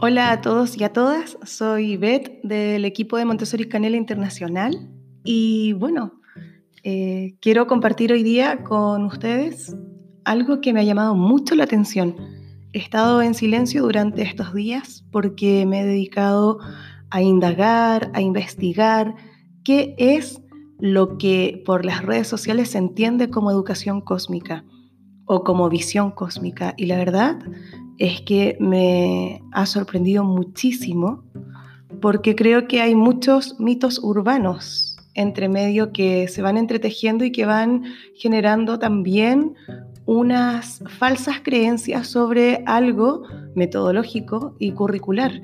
Hola a todos y a todas, soy Beth del equipo de Montessori Canela Internacional y bueno, eh, quiero compartir hoy día con ustedes algo que me ha llamado mucho la atención. He estado en silencio durante estos días porque me he dedicado a indagar, a investigar qué es lo que por las redes sociales se entiende como educación cósmica o como visión cósmica. Y la verdad es que me ha sorprendido muchísimo porque creo que hay muchos mitos urbanos entre medio que se van entretejiendo y que van generando también unas falsas creencias sobre algo metodológico y curricular,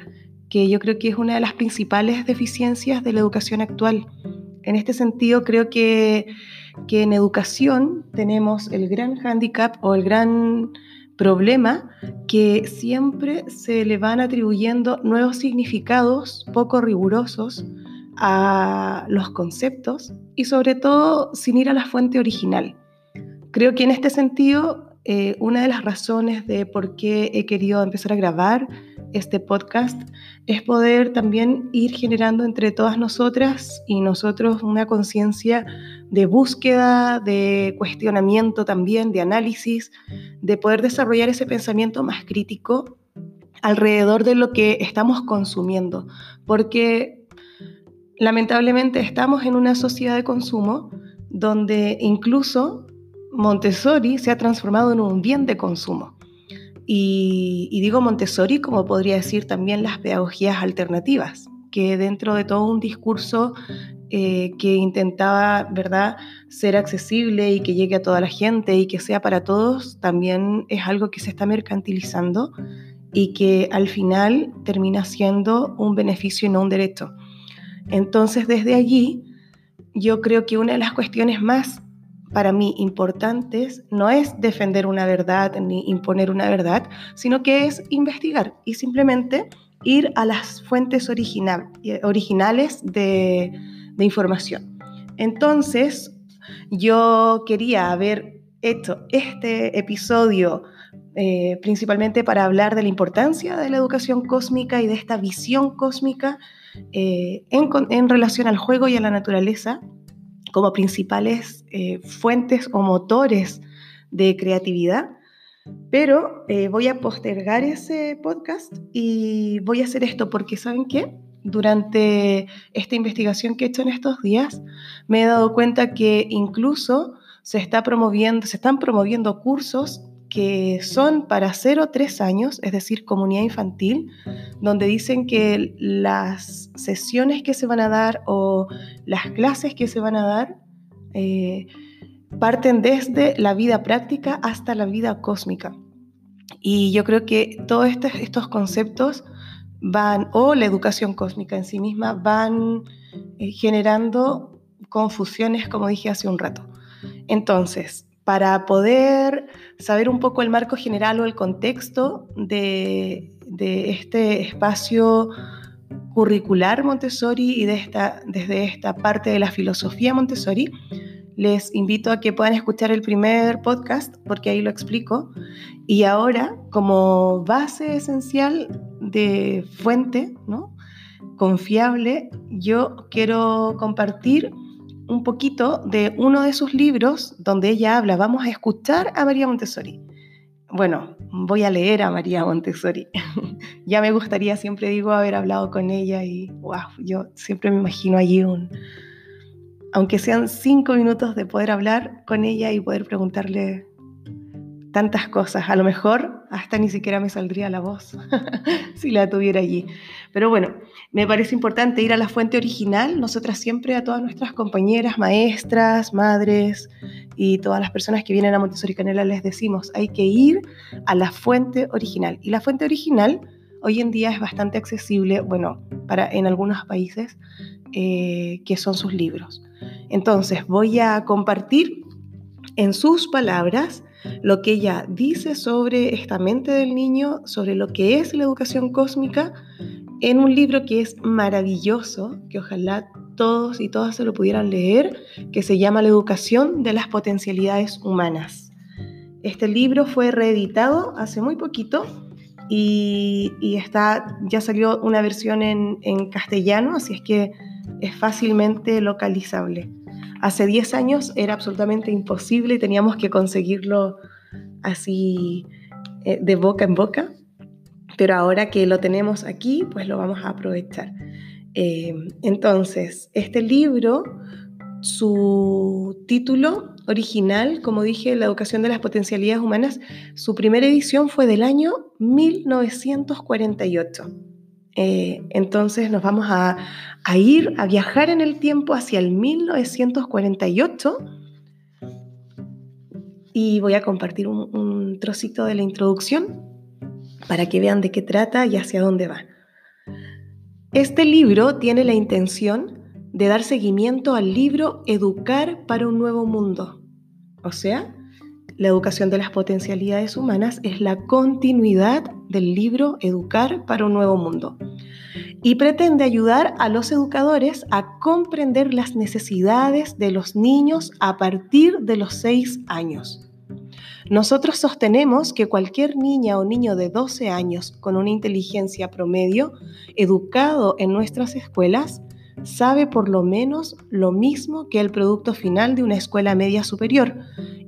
que yo creo que es una de las principales deficiencias de la educación actual. En este sentido, creo que, que en educación tenemos el gran hándicap o el gran problema que siempre se le van atribuyendo nuevos significados poco rigurosos a los conceptos y sobre todo sin ir a la fuente original. Creo que en este sentido, eh, una de las razones de por qué he querido empezar a grabar este podcast es poder también ir generando entre todas nosotras y nosotros una conciencia de búsqueda, de cuestionamiento también, de análisis, de poder desarrollar ese pensamiento más crítico alrededor de lo que estamos consumiendo, porque lamentablemente estamos en una sociedad de consumo donde incluso Montessori se ha transformado en un bien de consumo. Y, digo Montessori como podría decir también las pedagogías alternativas, que dentro de todo un discurso eh, que intentaba, ¿verdad?, ser accesible y que llegue a toda la gente y que sea para todos, también es algo que se está mercantilizando y que al final termina siendo un beneficio y no un derecho. Entonces, desde allí, yo creo que una de las cuestiones más para mí importantes no es defender una verdad ni imponer una verdad, sino que es investigar y simplemente ir a las fuentes originales de, información. Entonces, yo quería haber hecho este episodio eh, principalmente para hablar de la importancia de la educación cósmica y de esta visión cósmica eh, en relación al juego y a la naturaleza como principales eh, fuentes o motores de creatividad. Pero eh, voy a postergar ese podcast y voy a hacer esto porque, ¿saben qué? Durante esta investigación que he hecho en estos días, me he dado cuenta que incluso se, está promoviendo, se están promoviendo cursos que son para 0 o 3 años, es decir, comunidad infantil, donde dicen que las sesiones que se van a dar o las clases que se van a dar eh, parten desde la vida práctica hasta la vida cósmica. Y yo creo que todos estos conceptos van, o la educación cósmica en sí misma, van eh, generando confusiones, como dije hace un rato. Entonces, para poder saber un poco el marco general o el contexto de, este espacio curricular Montessori y de esta, desde esta parte de la filosofía Montessori, les invito a que puedan escuchar el primer podcast porque ahí lo explico. Y ahora, como base esencial de fuente, ¿no? confiable, yo quiero compartir un poquito de uno de sus libros donde ella habla, vamos a escuchar a María Montessori. Bueno, voy a leer a María Montessori. ya me gustaría, siempre digo, haber hablado con ella y, wow, yo siempre me imagino allí un, aunque sean cinco minutos de poder hablar con ella y poder preguntarle tantas cosas. A lo mejor hasta ni siquiera me saldría la voz si la tuviera allí. Pero bueno, me parece importante ir a la fuente original. Nosotras siempre a todas nuestras compañeras, maestras, madres y todas las personas que vienen a Montessori Canela les decimos, hay que ir a la fuente original. Y la fuente original hoy en día es bastante accesible, bueno, para en algunos países, eh, que son sus libros. Entonces, voy a compartir en sus palabras lo que ella dice sobre esta mente del niño, sobre lo que es la educación cósmica, en un libro que es maravilloso, que ojalá todos y todas se lo pudieran leer, que se llama La educación de las potencialidades humanas. Este libro fue reeditado hace muy poquito y, está, ya salió una versión en, castellano, así es que es fácilmente localizable. Hace 10 años era absolutamente imposible y teníamos que conseguirlo así eh, de boca en boca, pero ahora que lo tenemos aquí, pues lo vamos a aprovechar. Eh, entonces, este libro, su título original, como dije, La educación de las potencialidades humanas, su primera edición fue del año 1948. Eh, entonces nos vamos a, ir a viajar en el tiempo hacia el 1948 y voy a compartir un, trocito de la introducción para que vean de qué trata y hacia dónde va. Este libro tiene la intención de dar seguimiento al libro Educar para un nuevo mundo. O sea, la educación de las potencialidades humanas es la continuidad del libro Educar para un nuevo mundo y pretende ayudar a los educadores a comprender las necesidades de los niños a partir de los seis años. Nosotros sostenemos que cualquier niña o niño de 12 años con una inteligencia promedio, educado en nuestras escuelas, sabe por lo menos lo mismo que el producto final de una escuela media superior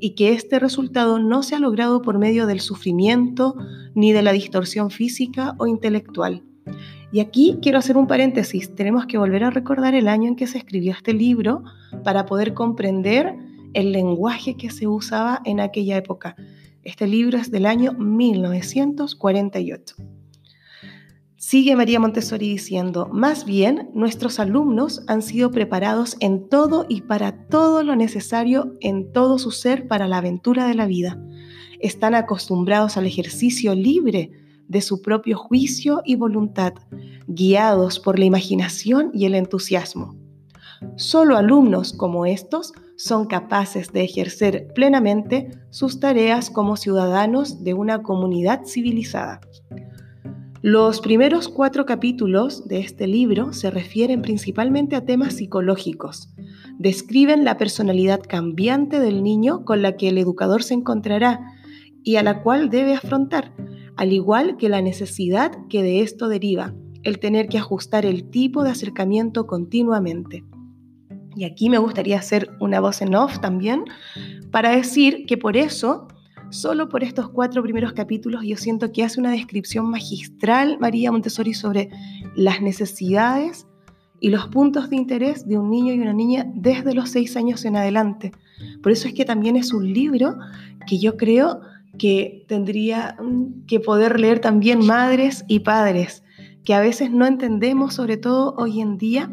y que este resultado no se ha logrado por medio del sufrimiento ni de la distorsión física o intelectual. Y aquí quiero hacer un paréntesis. Tenemos que volver a recordar el año en que se escribió este libro para poder comprender el lenguaje que se usaba en aquella época. Este libro es del año 1948. Sigue María Montessori diciendo, más bien nuestros alumnos han sido preparados en todo y para todo lo necesario en todo su ser para la aventura de la vida. Están acostumbrados al ejercicio libre de su propio juicio y voluntad, guiados por la imaginación y el entusiasmo. Solo alumnos como estos son capaces de ejercer plenamente sus tareas como ciudadanos de una comunidad civilizada. Los primeros cuatro capítulos de este libro se refieren principalmente a temas psicológicos. Describen la personalidad cambiante del niño con la que el educador se encontrará y a la cual debe afrontar, al igual que la necesidad que de esto deriva, el tener que ajustar el tipo de acercamiento continuamente. Y aquí me gustaría hacer una voz en off también para decir que por eso Solo por estos cuatro primeros capítulos yo siento que hace una descripción magistral María Montessori sobre las necesidades y los puntos de interés de un niño y una niña desde los seis años en adelante. Por eso es que también es un libro que yo creo que tendría que poder leer también madres y padres, que a veces no entendemos, sobre todo hoy en día,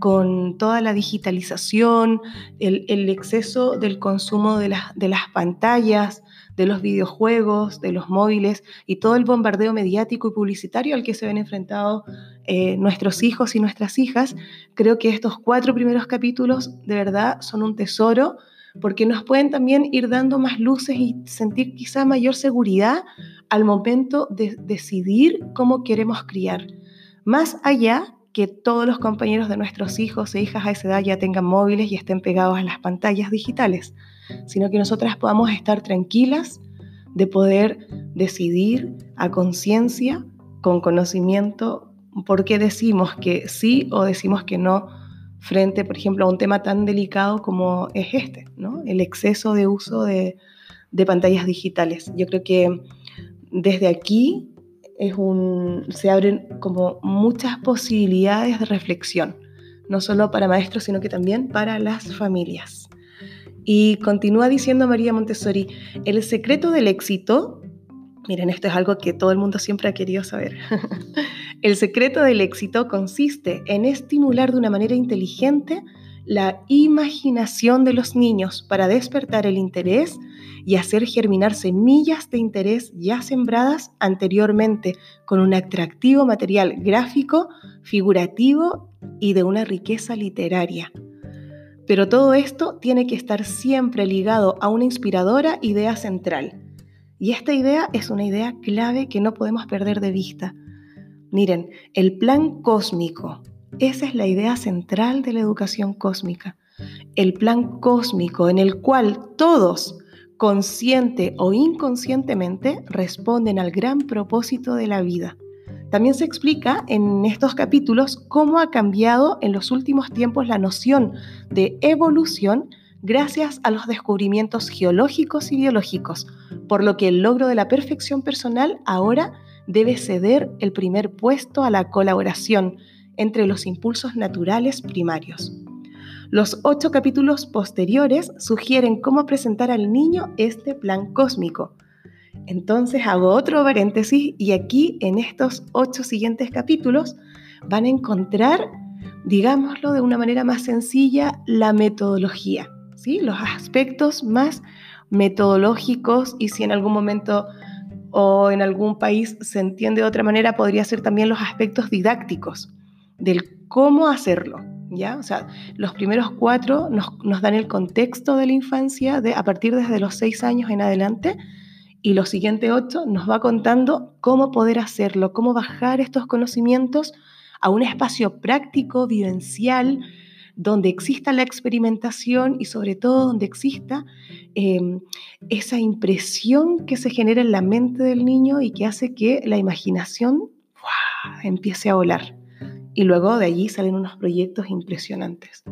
con toda la digitalización, el, exceso del consumo de, de las pantallas, de los videojuegos, de los móviles y todo el bombardeo mediático y publicitario al que se ven enfrentados eh, nuestros hijos y nuestras hijas, creo que estos cuatro primeros capítulos de verdad son un tesoro porque nos pueden también ir dando más luces y sentir quizá mayor seguridad al momento de decidir cómo queremos criar. Más allá que todos los compañeros de nuestros hijos e hijas a esa edad ya tengan móviles y estén pegados a las pantallas digitales, sino que nosotras podamos estar tranquilas de poder decidir a conciencia, con conocimiento, por qué decimos que sí o decimos que no frente, por ejemplo, a un tema tan delicado como es este, ¿no? el exceso de uso de, de pantallas digitales. Yo creo que desde aquí se abren como muchas posibilidades de reflexión, no solo para maestros, sino que también para las familias. Y continúa diciendo María Montessori, el secreto del éxito, miren, esto es algo que todo el mundo siempre ha querido saber, el secreto del éxito consiste en estimular de una manera inteligente la imaginación de los niños para despertar el interés y hacer germinar semillas de interés ya sembradas anteriormente con un atractivo material gráfico, figurativo y de una riqueza literaria. Pero todo esto tiene que estar siempre ligado a una inspiradora idea central. Y esta idea es una idea clave que no podemos perder de vista. Miren, el plan cósmico, esa es la idea central de la educación cósmica. El plan cósmico en el cual todos consciente o inconscientemente, responden al gran propósito de la vida. También se explica en estos capítulos cómo ha cambiado en los últimos tiempos la noción de evolución gracias a los descubrimientos geológicos y biológicos, por lo que el logro de la perfección personal ahora debe ceder el primer puesto a la colaboración entre los impulsos naturales primarios. Los ocho capítulos posteriores sugieren cómo presentar al niño este plan cósmico. Entonces hago otro paréntesis y aquí en estos ocho siguientes capítulos van a encontrar, digámoslo de una manera más sencilla, la metodología, ¿sí? los aspectos más metodológicos y si en algún momento o en algún país se entiende de otra manera, podría ser también los aspectos didácticos del cómo hacerlo. ¿ya? O sea, los primeros cuatro nos, dan el contexto de la infancia de, a partir desde los seis años en adelante y los siguientes ocho nos va contando cómo poder hacerlo, cómo bajar estos conocimientos a un espacio práctico, vivencial, donde exista la experimentación y sobre todo donde exista em, esa impresión que se genera en la mente del niño y que hace que la imaginación empiece a volar y luego de allí salen unos proyectos impresionantes.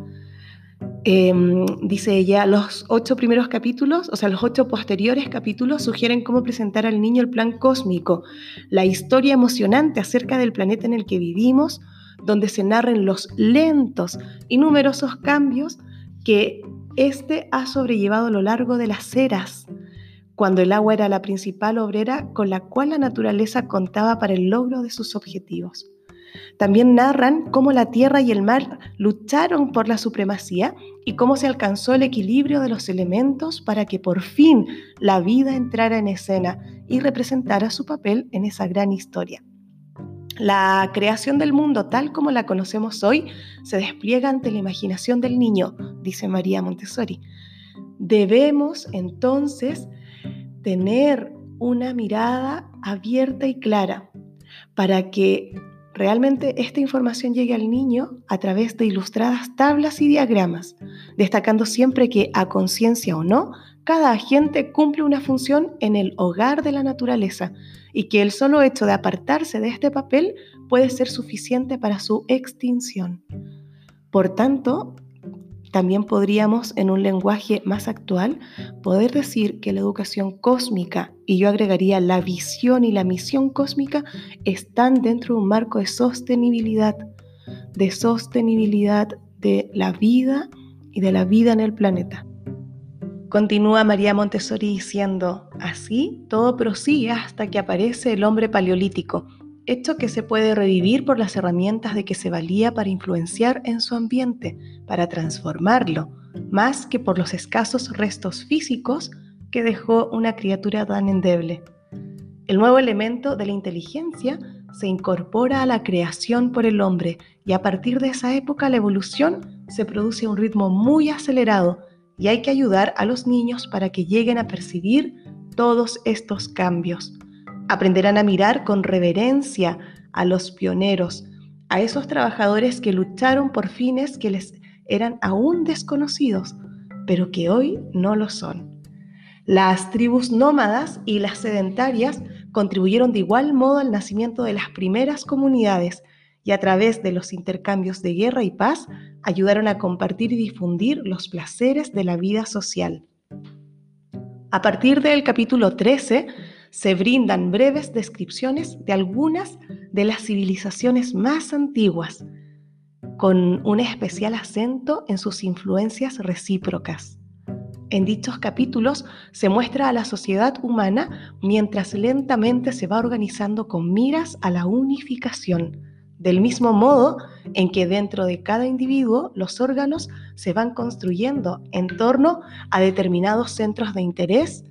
Em, dice ella, los ocho primeros capítulos, o sea, los ocho posteriores capítulos sugieren cómo presentar al niño el plan cósmico, la historia emocionante acerca del planeta en el que vivimos, donde se narren los lentos y numerosos cambios que éste ha sobrellevado a lo largo de las eras, cuando el agua era la principal obrera con la cual la naturaleza contaba para el logro de sus objetivos. También narran cómo la tierra y el mar lucharon por la supremacía y cómo se alcanzó el equilibrio de los elementos para que por fin la vida entrara en escena y representara su papel en esa gran historia. La creación del mundo tal como la conocemos hoy se despliega ante la imaginación del niño, dice María Montessori. Debemos entonces tener una mirada abierta y clara para que realmente esta información llegue al niño a través de ilustradas tablas y diagramas, destacando siempre que, a conciencia o no, cada agente cumple una función en el hogar de la naturaleza y que el solo hecho de apartarse de este papel puede ser suficiente para su extinción. Por tanto, también podríamos, en un lenguaje más actual, poder decir que la educación cósmica, y yo agregaría la visión y la misión cósmica, están dentro de un marco de sostenibilidad, de sostenibilidad de la vida y de la vida en el planeta. Continúa María Montessori diciendo, así todo prosigue hasta que aparece el hombre paleolítico, hecho que se puede revivir por las herramientas de que se valía para influenciar en su ambiente, para transformarlo, más que por los escasos restos físicos que dejó una criatura tan endeble. El nuevo elemento de la inteligencia se incorpora a la creación por el hombre y a partir de esa época la evolución se produce a un ritmo muy acelerado y hay que ayudar a los niños para que lleguen a percibir todos estos cambios. Aprenderán a mirar con reverencia a los pioneros, a esos trabajadores que lucharon por fines que les eran aún desconocidos, pero que hoy no lo son. Las tribus nómadas y las sedentarias contribuyeron de igual modo al nacimiento de las primeras comunidades y a través de los intercambios de guerra y paz ayudaron a compartir y difundir los placeres de la vida social. A partir del capítulo 13, se brindan breves descripciones de algunas de las civilizaciones más antiguas, con un especial acento en sus influencias recíprocas. En dichos capítulos se muestra a la sociedad humana mientras lentamente se va organizando con miras a la unificación, del mismo modo en que dentro de cada individuo los órganos se van construyendo en torno a determinados centros de interés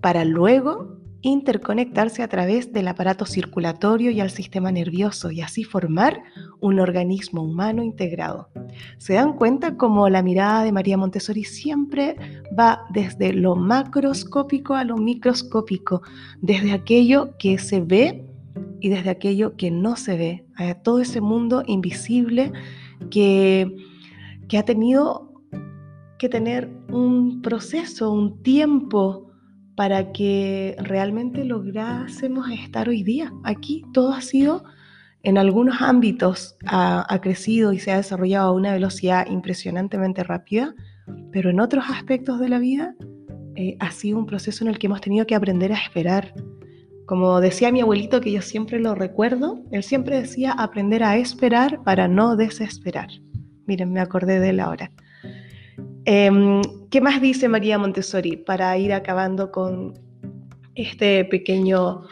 para luego interconectarse a través del aparato circulatorio y al sistema nervioso y así formar un organismo humano integrado. ¿Se dan cuenta cómo la mirada de María Montessori siempre va desde lo macroscópico a lo microscópico, desde aquello que se ve y desde aquello que no se ve, a todo ese mundo invisible que, que ha tenido que tener un proceso, un tiempo para que realmente lográsemos estar hoy día aquí. Todo ha sido, en algunos ámbitos, ha, crecido y se ha desarrollado a una velocidad impresionantemente rápida, pero en otros aspectos de la vida eh, ha sido un proceso en el que hemos tenido que aprender a esperar. Como decía mi abuelito, que yo siempre lo recuerdo, él siempre decía aprender a esperar para no desesperar. Miren, me acordé de él ahora. Em, ¿Qué más dice María Montessori para ir acabando con este pequeño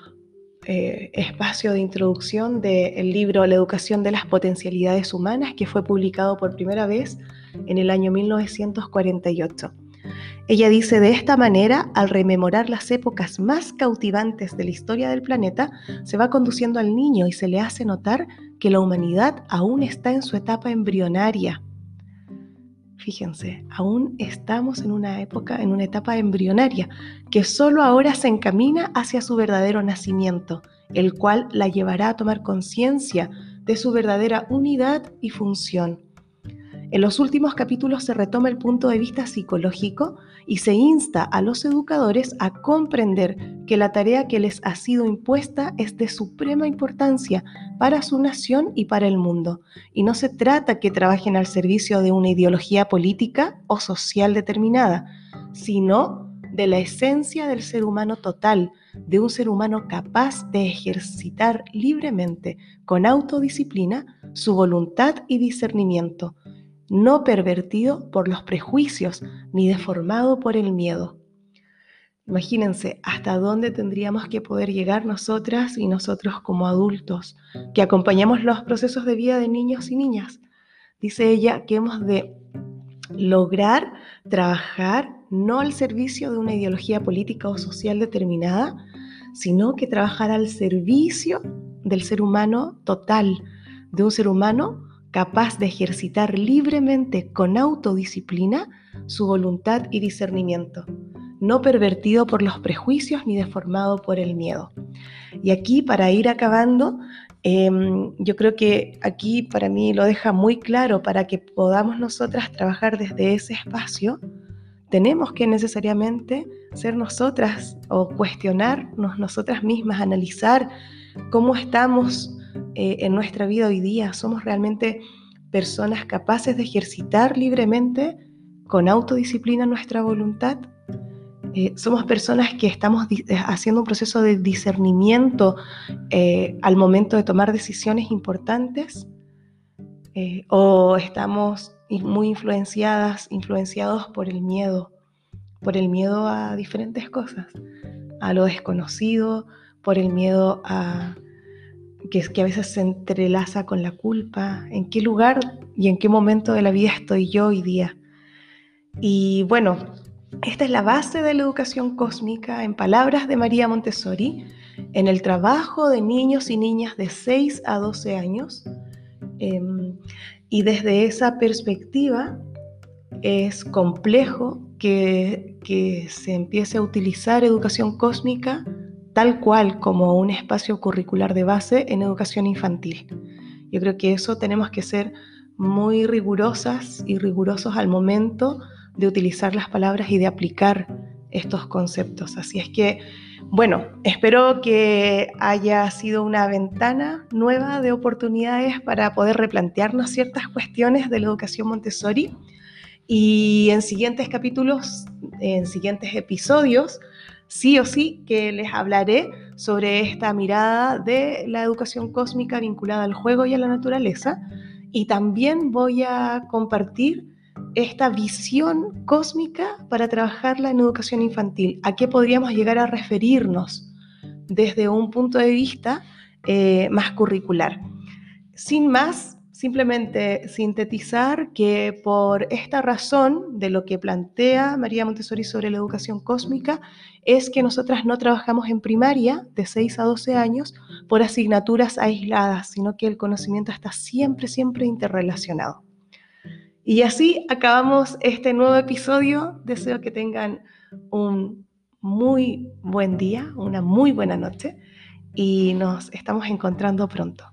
eh, espacio de introducción del libro La educación de las potencialidades humanas que fue publicado por primera vez en el año 1948? Ella dice, de esta manera, al rememorar las épocas más cautivantes de la historia del planeta, se va conduciendo al niño y se le hace notar que la humanidad aún está en su etapa embrionaria Fíjense, aún estamos en una época, en una etapa embrionaria, que solo ahora se encamina hacia su verdadero nacimiento, el cual la llevará a tomar conciencia de su verdadera unidad y función. En los últimos capítulos se retoma el punto de vista psicológico y se insta a los educadores a comprender que la tarea que les ha sido impuesta es de suprema importancia para su nación y para el mundo. Y no se trata que trabajen al servicio de una ideología política o social determinada, sino de la esencia del ser humano total, de un ser humano capaz de ejercitar libremente, con autodisciplina, su voluntad y discernimiento no pervertido por los prejuicios ni deformado por el miedo. Imagínense hasta dónde tendríamos que poder llegar nosotras y nosotros como adultos, que acompañamos los procesos de vida de niños y niñas. Dice ella que hemos de lograr trabajar no al servicio de una ideología política o social determinada, sino que trabajar al servicio del ser humano total, de un ser humano capaz de ejercitar libremente con autodisciplina su voluntad y discernimiento, no pervertido por los prejuicios ni deformado por el miedo. Y aquí, para ir acabando, em, yo creo que aquí para mí lo deja muy claro, para que podamos nosotras trabajar desde ese espacio, tenemos que necesariamente ser nosotras o cuestionarnos nosotras mismas, analizar cómo estamos eh, en nuestra vida hoy día. Somos realmente personas capaces de ejercitar libremente, con autodisciplina, nuestra voluntad. Eh, somos personas que estamos eh, haciendo un proceso de discernimiento al momento de tomar decisiones importantes o estamos muy influenciadas, influenciados por el miedo, por el miedo a diferentes cosas, a lo desconocido, por el miedo a, que, que a veces se entrelaza con la culpa, en qué lugar y en qué momento de la vida estoy yo hoy día. Y bueno, esta es la base de la educación cósmica en palabras de María Montessori, en el trabajo de niños y niñas de 6 a 12 años. Em, y desde esa perspectiva es complejo que, que se empiece a utilizar educación cósmica tal cual como un espacio curricular de base en educación infantil. Yo creo que eso tenemos que ser muy rigurosas y rigurosos al momento de utilizar las palabras y de aplicar estos conceptos. Así es que, bueno, espero que haya sido una ventana nueva de oportunidades para poder replantearnos ciertas cuestiones de la educación Montessori y en siguientes capítulos, en siguientes episodios, sí o sí que les hablaré sobre esta mirada de la educación cósmica vinculada al juego y a la naturaleza. Y también voy a compartir esta visión cósmica para trabajarla en educación infantil. ¿A qué podríamos llegar a referirnos desde un punto de vista eh, más curricular? Sin más, simplemente sintetizar que por esta razón de lo que plantea María Montessori sobre la educación cósmica es que nosotras no trabajamos en primaria de 6 a 12 años por asignaturas aisladas, sino que el conocimiento está siempre, siempre interrelacionado. Y así acabamos este nuevo episodio. Deseo que tengan un muy buen día, una muy buena noche y nos estamos encontrando pronto.